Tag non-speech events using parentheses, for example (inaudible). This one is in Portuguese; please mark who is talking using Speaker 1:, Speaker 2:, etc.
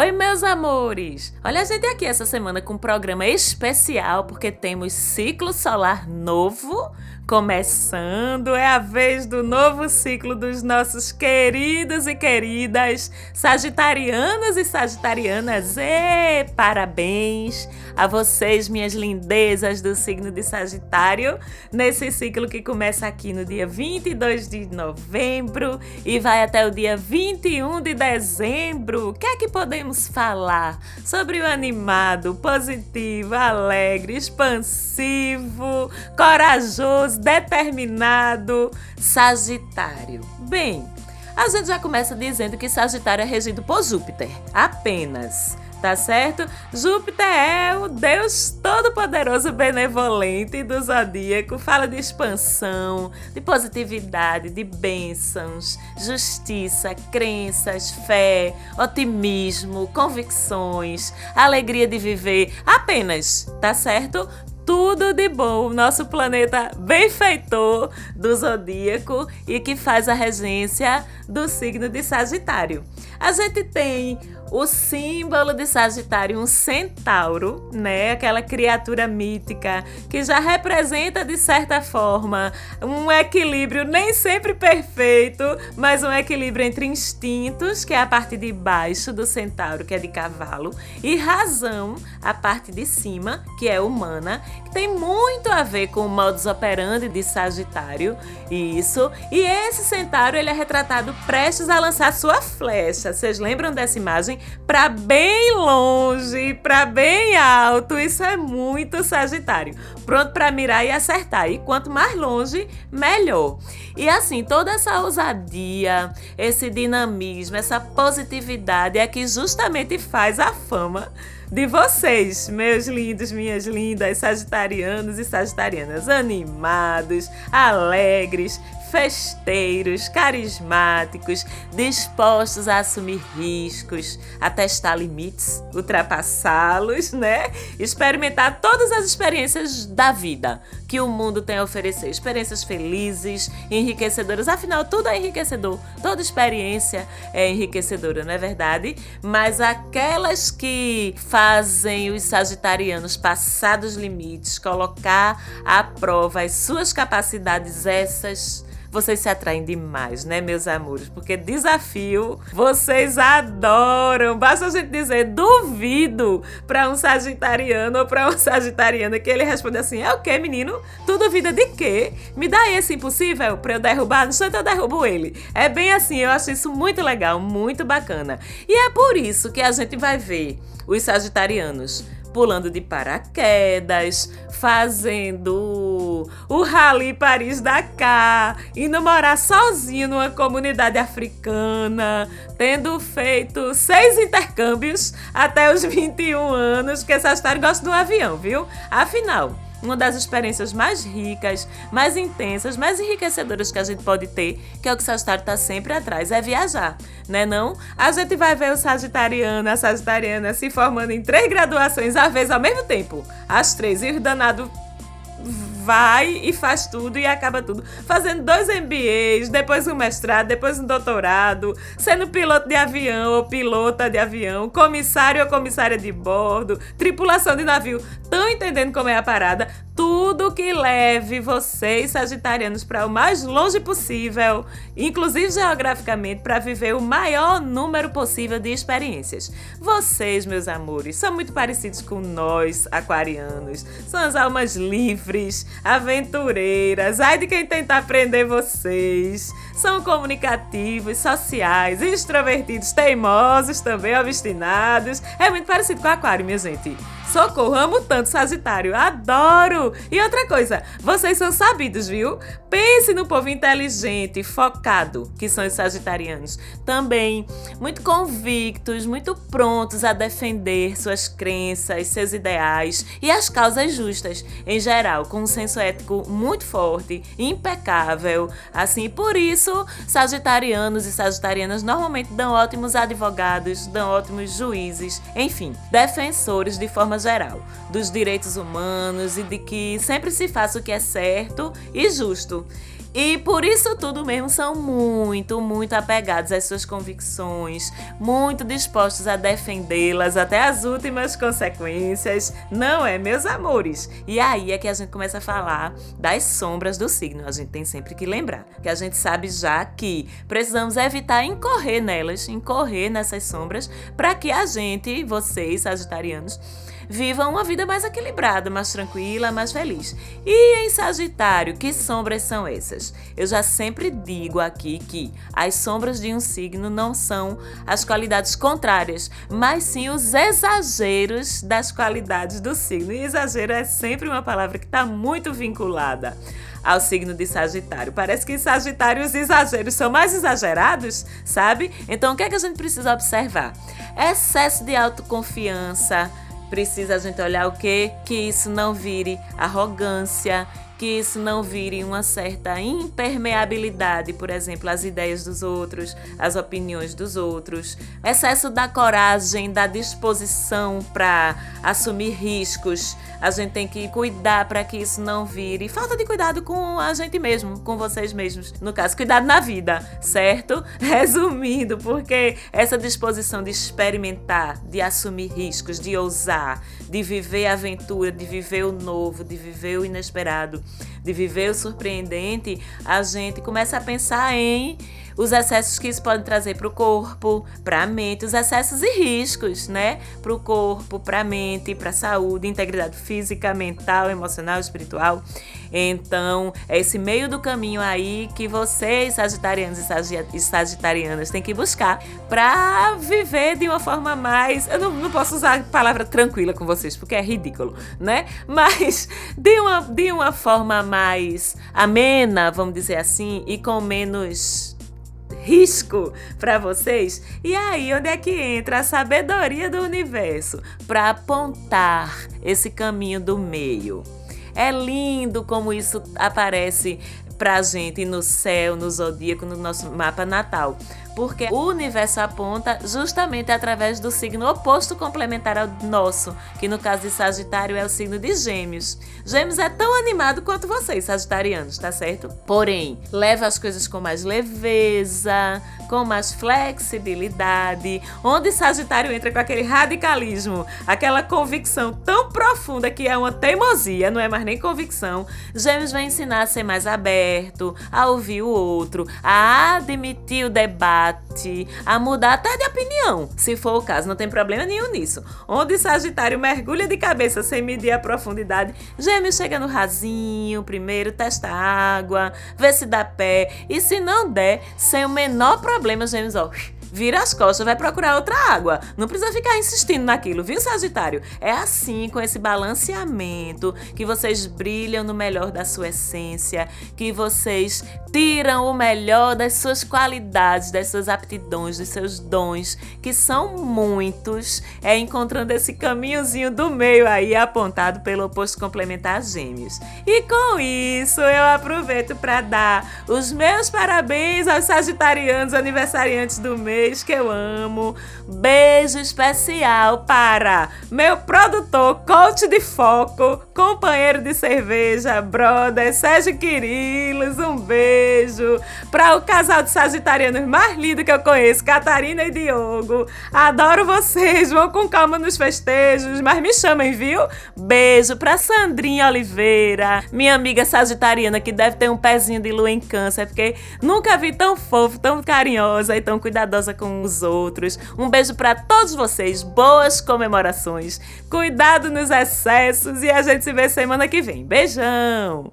Speaker 1: Oi, meus amores! Olha a gente aqui essa semana com um programa especial porque temos ciclo solar novo começando. É a vez do novo ciclo dos nossos queridos e queridas sagitarianos e sagitarianas. E parabéns a vocês, minhas lindezas do signo de Sagitário, nesse ciclo que começa aqui no dia 22 de novembro e vai até o dia 21 de dezembro. O que é que podemos falar sobre o animado, positivo, alegre, expansivo, corajoso? Determinado Sagitário. Bem, a gente já começa dizendo que Sagitário é regido por Júpiter, apenas. Tá certo? Júpiter é o Deus todo-poderoso benevolente do zodíaco. Fala de expansão, de positividade, de bênçãos, justiça, crenças, fé, otimismo, convicções, alegria de viver. Apenas, tá certo? Tudo de bom, nosso planeta benfeitor do zodíaco e que faz a regência do signo de Sagitário. A gente tem o símbolo de Sagitário, um centauro, né? Aquela criatura mítica que já representa de certa forma um equilíbrio nem sempre perfeito, mas um equilíbrio entre instintos, que é a parte de baixo do centauro, que é de cavalo, e razão, a parte de cima, que é humana, que tem muito a ver com o modus operandi de Sagitário. Isso. E esse centauro, ele é retratado prestes a lançar sua flecha. Vocês lembram dessa imagem? para bem longe, para bem alto. Isso é muito Sagitário. Pronto para mirar e acertar. E quanto mais longe, melhor. E assim, toda essa ousadia, esse dinamismo, essa positividade é que justamente faz a fama de vocês, meus lindos, minhas lindas, sagitarianos e sagitarianas, animados, alegres, festeiros, carismáticos, dispostos a assumir riscos, a testar limites, ultrapassá-los, né? Experimentar todas as experiências da vida que o mundo tem a oferecer. Experiências felizes, enriquecedoras. Afinal, tudo é enriquecedor. Toda experiência é enriquecedora, não é verdade? Mas aquelas que fazem os sagitarianos passar dos limites, colocar à prova as suas capacidades, essas vocês se atraem demais, né, meus amores? Porque desafio vocês adoram. Basta a gente dizer duvido para um sagitariano ou para uma sagitariana que ele responde assim: é o que, menino? Tu duvida de quê? Me dá esse impossível para eu derrubar? No instante eu derrubo ele. É bem assim, eu acho isso muito legal, muito bacana. E é por isso que a gente vai ver os sagitarianos pulando de paraquedas, fazendo o Rally Paris-Dakar, indo morar sozinho numa comunidade africana, tendo feito seis intercâmbios até os (laughs) 21 anos, porque essa história gosta do avião, viu? Afinal, uma das experiências mais ricas, mais intensas, mais enriquecedoras que a gente pode ter, que é o que o Sagitário está sempre atrás, é viajar, né não? A gente vai ver o Sagitariano, a Sagitariana se formando em três graduações à vez ao mesmo tempo, as três, e o danado vai e faz tudo e acaba tudo. Fazendo dois MBAs, depois um mestrado, depois um doutorado, sendo piloto de avião ou pilota de avião, comissário ou comissária de bordo, tripulação de navio. Estão entendendo como é a parada? Tudo que leve vocês, sagitarianos, para o mais longe possível, inclusive geograficamente, para viver o maior número possível de experiências. Vocês, meus amores, são muito parecidos com nós, aquarianos. São as almas livres, aventureiras. Ai de quem tenta aprender vocês. São comunicativos, sociais, extrovertidos, teimosos também, obstinados. É muito parecido com aquário, minha gente. Socorro, amo tanto Sagitário, adoro! E outra coisa, vocês são sabidos, viu? Pense no povo inteligente, focado, que são os sagitarianos. Também muito convictos, muito prontos a defender suas crenças, seus ideais e as causas justas, em geral, com um senso ético muito forte, impecável. Assim, por isso, sagitarianos e sagitarianas normalmente dão ótimos advogados, dão ótimos juízes, enfim, defensores de forma geral, dos direitos humanos e de que sempre se faça o que é certo e justo. E por isso tudo mesmo são muito, muito apegados às suas convicções, muito dispostos a defendê-las até as últimas consequências, não é, meus amores? E aí é que a gente começa a falar das sombras do signo. A gente tem sempre que lembrar que a gente sabe já que precisamos evitar incorrer nelas, incorrer nessas sombras, para que a gente, vocês, sagitarianos, vivam uma vida mais equilibrada, mais tranquila, mais feliz. E em Sagitário, que sombras são essas? Eu já sempre digo aqui que as sombras de um signo não são as qualidades contrárias, mas sim os exageros das qualidades do signo. E exagero é sempre uma palavra que está muito vinculada ao signo de Sagitário. Parece que em Sagitário os exageros são mais exagerados, sabe? Então o que é que a gente precisa observar? Excesso de autoconfiança Precisa a gente olhar o quê? Que isso não vire arrogância, que isso não vire uma certa impermeabilidade, por exemplo, às ideias dos outros, às opiniões dos outros, excesso da coragem, da disposição para assumir riscos. A gente tem que cuidar para que isso não vire falta de cuidado com a gente mesmo, com vocês mesmos. No caso, cuidado na vida, certo? (laughs) Resumindo, porque essa disposição de experimentar, de assumir riscos, de ousar, de viver a aventura, de viver o novo, de viver o inesperado, de viver o surpreendente, a gente começa a pensar em os excessos que isso pode trazer para o corpo, para a mente, os excessos e riscos, né? Para o corpo, para a mente, para a saúde, integridade física, mental, emocional, espiritual. Então, é esse meio do caminho aí que vocês, sagitarianos e sagitarianas, têm que buscar para viver de uma forma mais. Eu não, não posso usar a palavra tranquila com vocês, porque é ridículo, né? (laughs) Mas de uma, de uma forma mais amena, vamos dizer assim, e com menos risco para vocês? E aí, onde é que entra a sabedoria do universo para apontar esse caminho do meio? É lindo como isso aparece pra gente no céu, no zodíaco, no nosso mapa natal porque o universo aponta justamente através do signo oposto complementar ao nosso, que no caso de Sagitário é o signo de Gêmeos. Gêmeos é tão animado quanto vocês, Sagitarianos, tá certo? Porém, leva as coisas com mais leveza, com mais flexibilidade, onde Sagitário entra com aquele radicalismo, aquela convicção tão profunda que é uma teimosia, não é mais nem convicção. Gêmeos vai ensinar a ser mais aberto, a ouvir o outro, a admitir o debate debate, a mudar até de opinião, se for o caso, não tem problema nenhum nisso. Onde Sagitário mergulha de cabeça sem medir a profundidade, Gêmeos chega no rasinho, primeiro testa água, vê se dá pé, e se não der, sem o menor problema, Gêmeos, ó vira as costas, vai procurar outra água. Não precisa ficar insistindo naquilo, viu, Sagitário? É assim, com esse balanceamento, que vocês brilham no melhor da sua essência, que vocês tiram o melhor das suas qualidades, das suas aptidões, dos seus dons, que são muitos, é encontrando esse caminhozinho do meio aí apontado pelo oposto complementar Gêmeos. E com isso, eu aproveito para dar os meus parabéns aos sagitarianos aniversariantes do mês vocês que eu amo. Beijo especial para meu produtor, coach de foco, companheiro de cerveja, brother, Sérgio Quirilos. Um beijo. Para o casal de sagitarianos mais lindo que eu conheço, Catarina e Diogo. Adoro vocês, vão com calma nos festejos, mas me chamem, viu? Beijo para Sandrinha Oliveira, minha amiga sagitariana que deve ter um pezinho de lua em câncer, porque nunca vi tão fofo, tão carinhosa e tão cuidadosa com os outros. Um beijo para todos vocês, boas comemorações, cuidado nos excessos e a gente se vê semana que vem. Beijão!